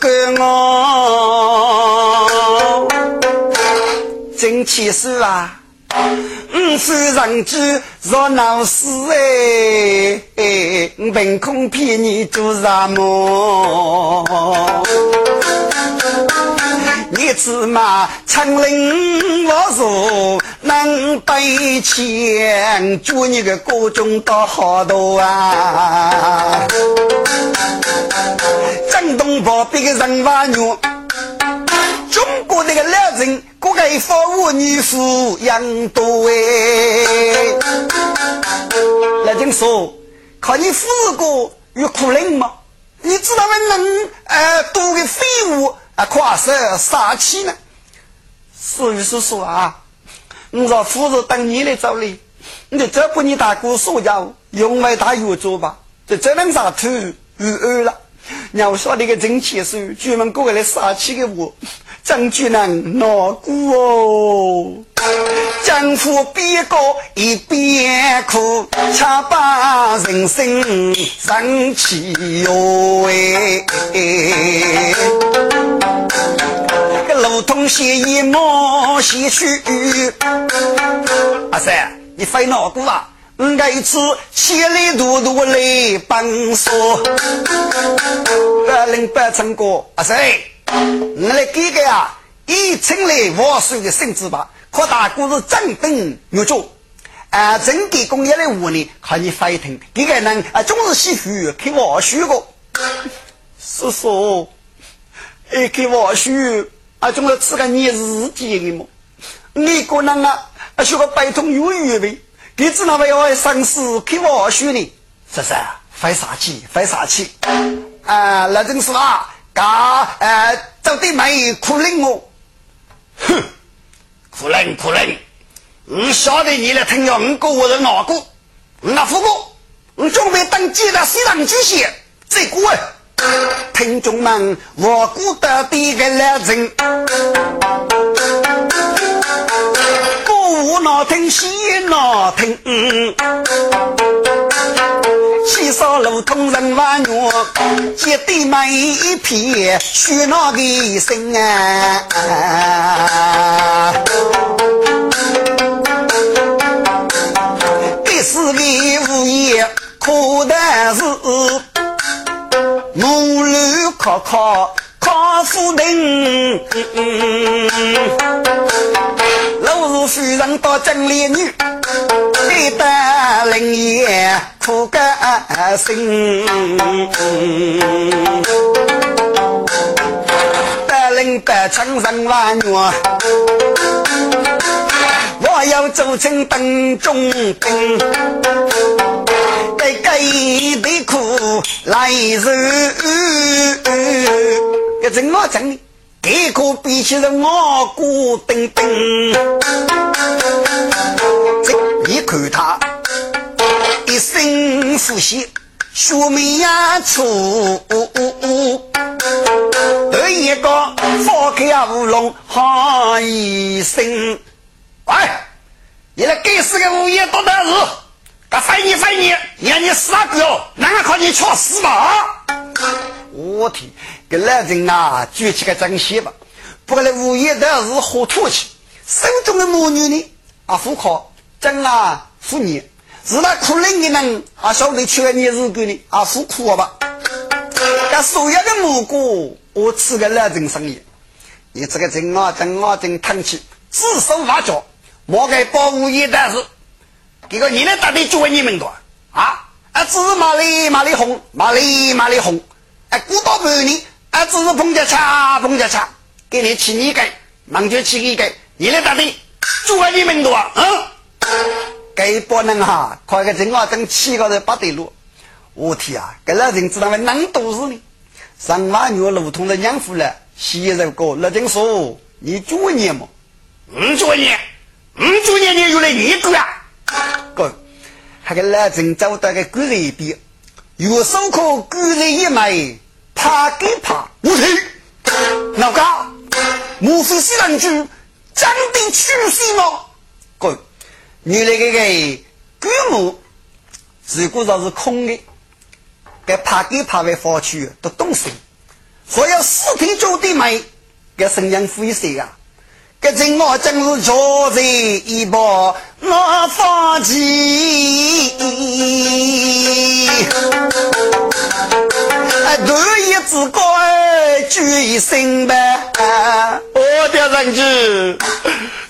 干我，真气死啊！五是人居若闹事哎，凭空骗你做什么？你芝麻长林我说能背钱，祝你个各种到好多啊！震动宝贝的人话牛，中国那个老人，各个父母女抚养多哎。老人说，看你父过有苦人吗？你知道我能呃多个废物？啊，跨手杀气呢？所以是说啊，你说夫子等你来找你，你就这不你大哥说要用为他有做吧，就只能杀头与二了。要说那个真气是专门过来杀气的我，真就能难过哦。丈夫边过一边哭，恰把人生生气哟哎。个路通血一毛西去，阿三，你非难过啊？我这一次千里路路来帮说，百灵百成果，阿三，我来给个呀？一称来万岁的圣旨吧，可大哥是正等有主，啊，正给工业的屋里看你飞腾，这个人啊总是喜欢开玩笑个，叔叔，哎，开玩笑，啊，总是吃个你日记的么？你个人啊，啊，学个百通有余呗，你知道没有？生死开玩笑呢，是是？费啥气？费啥气？啊，那真是啊，嘎，呃，找对妹苦令我。哼，苦人苦人，我晓得你来听要五个我是哪个？那副哥，我准备当街的西藏巨蟹，这个听众们，我孤得的个来人，不哪听西哪听。七少路通人万月，接对每一片喧闹的声啊！靠靠夫人，老是夫人到真烈女，对得灵爷。苦个心，带领百城人万月，我要做成邓中兵，给给的苦来受，这怎么整？这个比起了我孤丁丁，这一看他。一声呼吸，学妹呀出，得一个放开乌龙喊一声，喂，你那该死的物业多大事？该翻你翻你，让你死啊哥，哪个靠你去死吧？我天，这男人啊，举起个真些吧，不过那物业的是好土气，手中的母女呢，啊，富靠真啊，富你。是那苦人的人啊，晓得去你日子呢啊，苦苦吧。这所有的蘑菇，我吃个老人生意。你这个人啊，真啊真叹气，指手画脚，莫给保护一但是，这个你的大队就问你们多啊啊，只是马里马里红，马里马里红，哎，古道半年，啊，只是碰着恰碰着恰，给你起你个，忙就起一个，你的大队就问你们多啊。该帮人哈，快个正啊等七个人不对路，我天啊！这老人知道么能多事呢？上万月路通的娘夫了，昔日过那听说你九年么？五九年，五九年你又来一个啊？哥，还跟老郑找到个古人一边，有手可古人一枚，怕给怕。我听，老高，莫非是人主真的去世吗？哥，你那个个古墓，如果说是空的。该怕给怕为发去都懂事，所有尸体做的美，该声音灰色啊！该真我真是坐在一把我发起，啊，多一只怪举一声呗！我的人质，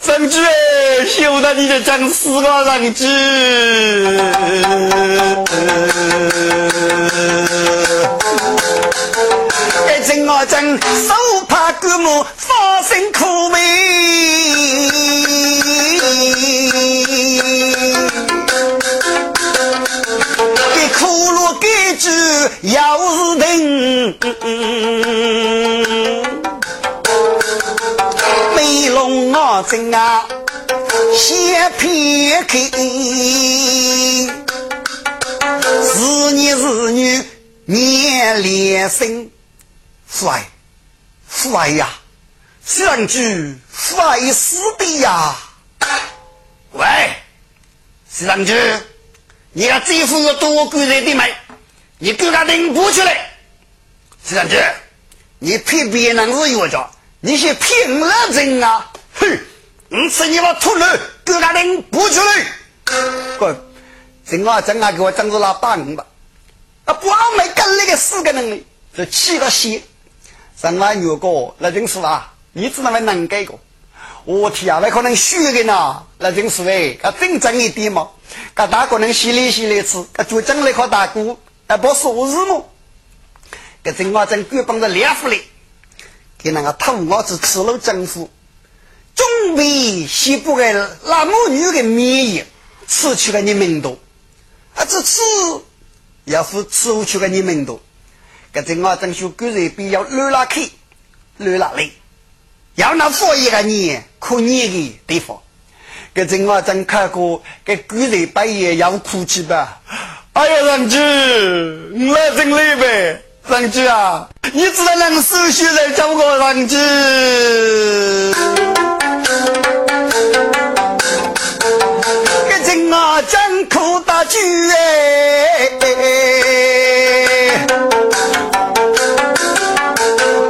人质哎，休得你就讲死个人质！该真我真手怕古墓发生苦路给住要是等，美龙啊真啊先撇开，是女是女。年连生，父爱，父爱呀，相聚父爱死的呀！喂，相聚，你要这副有多贵人的美，你给他领不出来。相聚，你骗别人是药家，你是骗了人啊！哼，你吃你把秃驴，给他领不出来。滚！真啊真啊，给我整着那八五吧。啊，不好没跟那个四个人呢，就气个血。上万有个，那真是啊，你只能会能改个。我天啊，那可能虚的呢，那真是哎，啊真正一点嘛。噶大个人洗脸洗脸吃，噶就整那颗大锅，啊不说日么？噶正我正狗帮着两副嘞，给那个土娃子吃了政府，准备西部的那母女的免疫，吃去了你们多，啊这吃。要是吃不去个你们多，搿阵我正修个人比较乱拉开，乱拉来，要那佛一个你可年的地方，搿阵我正看过搿个人半夜要哭泣吧？哎呀，人子，你来真累呗，人子啊，你只能能手续来叫我人子。搿阵我正哭大句哎，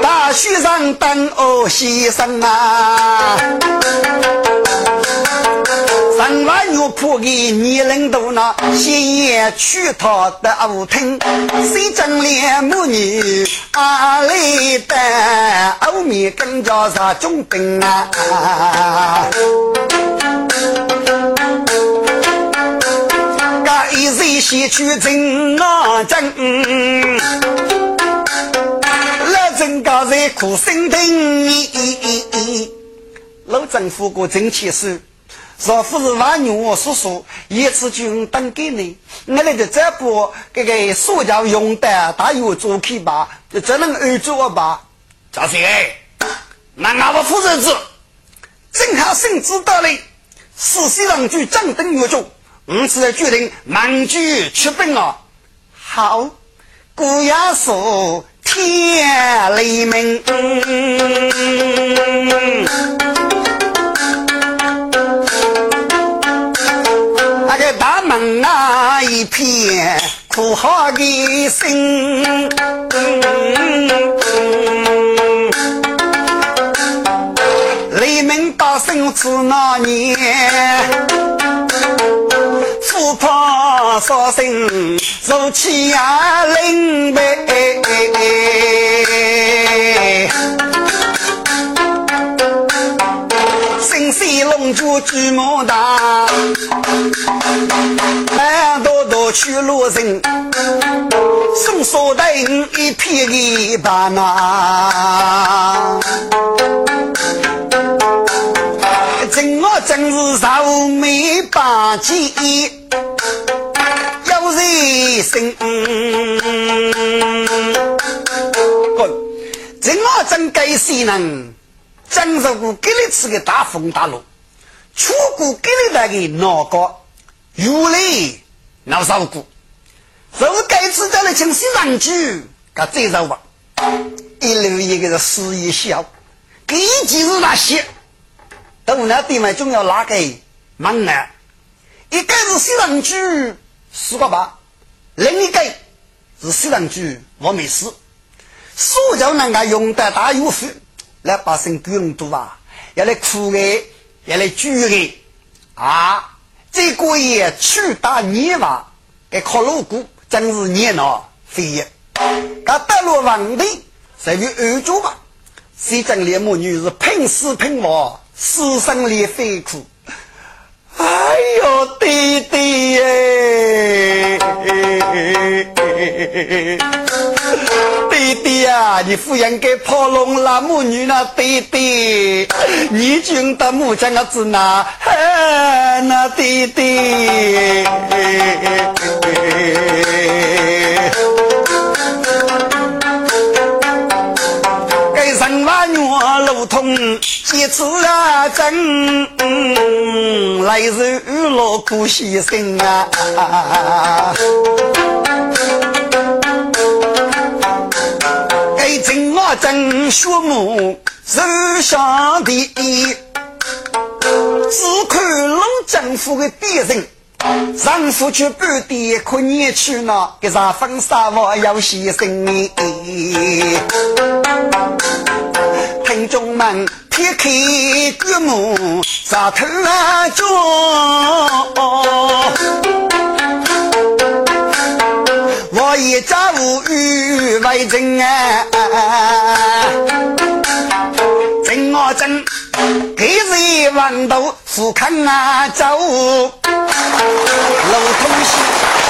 大雪上等哦先生啊，上万月铺给年龄多呢，先也娶她的舞厅，谁正脸母女阿里的，后面更加是中兵啊。一日先去真啊真，老郑家在苦心听。老政府过真气数，若不是万牛我叔叔一次就用等给你，我那个这不这个塑胶用的大有做去吧，只能二做吧。赵飞，那俺们负责子，正好甚知道嘞，四西郎就张灯月中。我现在决定满居出兵啊！好，姑爷说天雷鸣，一片哭嚎的心，雷鸣大声是那年。不怕杀生，如气呀灵呗。龙珠巨魔大，满多多去路人，送锁灯一片一把那。真我真是愁眉把几。有人生，我真该谁能经受过给你吃个大风大浪，出过给你那个？脑壳，如雷闹烧过，是该吃的来请西上去，给再走吧。一路一个是死一笑，给几日那些，等那地方总要拉个忙啊。一个是西上去四个吧，另一个是西上去我没死。所叫人家用得大有福，来把身更多啊，要来苦的，也来煮的啊！这个月去打泥瓦，给烤肉骨真是热闹飞跃。他得了皇帝，属于二主吧？西征连母女是拼死拼亡，死生连非苦？哎呦，弟弟耶！弟弟呀，你抚养给跑龙拉母女那弟弟，你军的母亲啊子那，那弟弟。给生娃女路通，几次啊真，来日落苦牺牲啊。给真我真学母是上帝，只看老政府的别人。丈夫去半地可年去呢，给啥婚纱我要牺牲。听众们，撇开举目，啥头啊脚？我一家无语为真啊，真我真，给人万道富康啊走。老同西。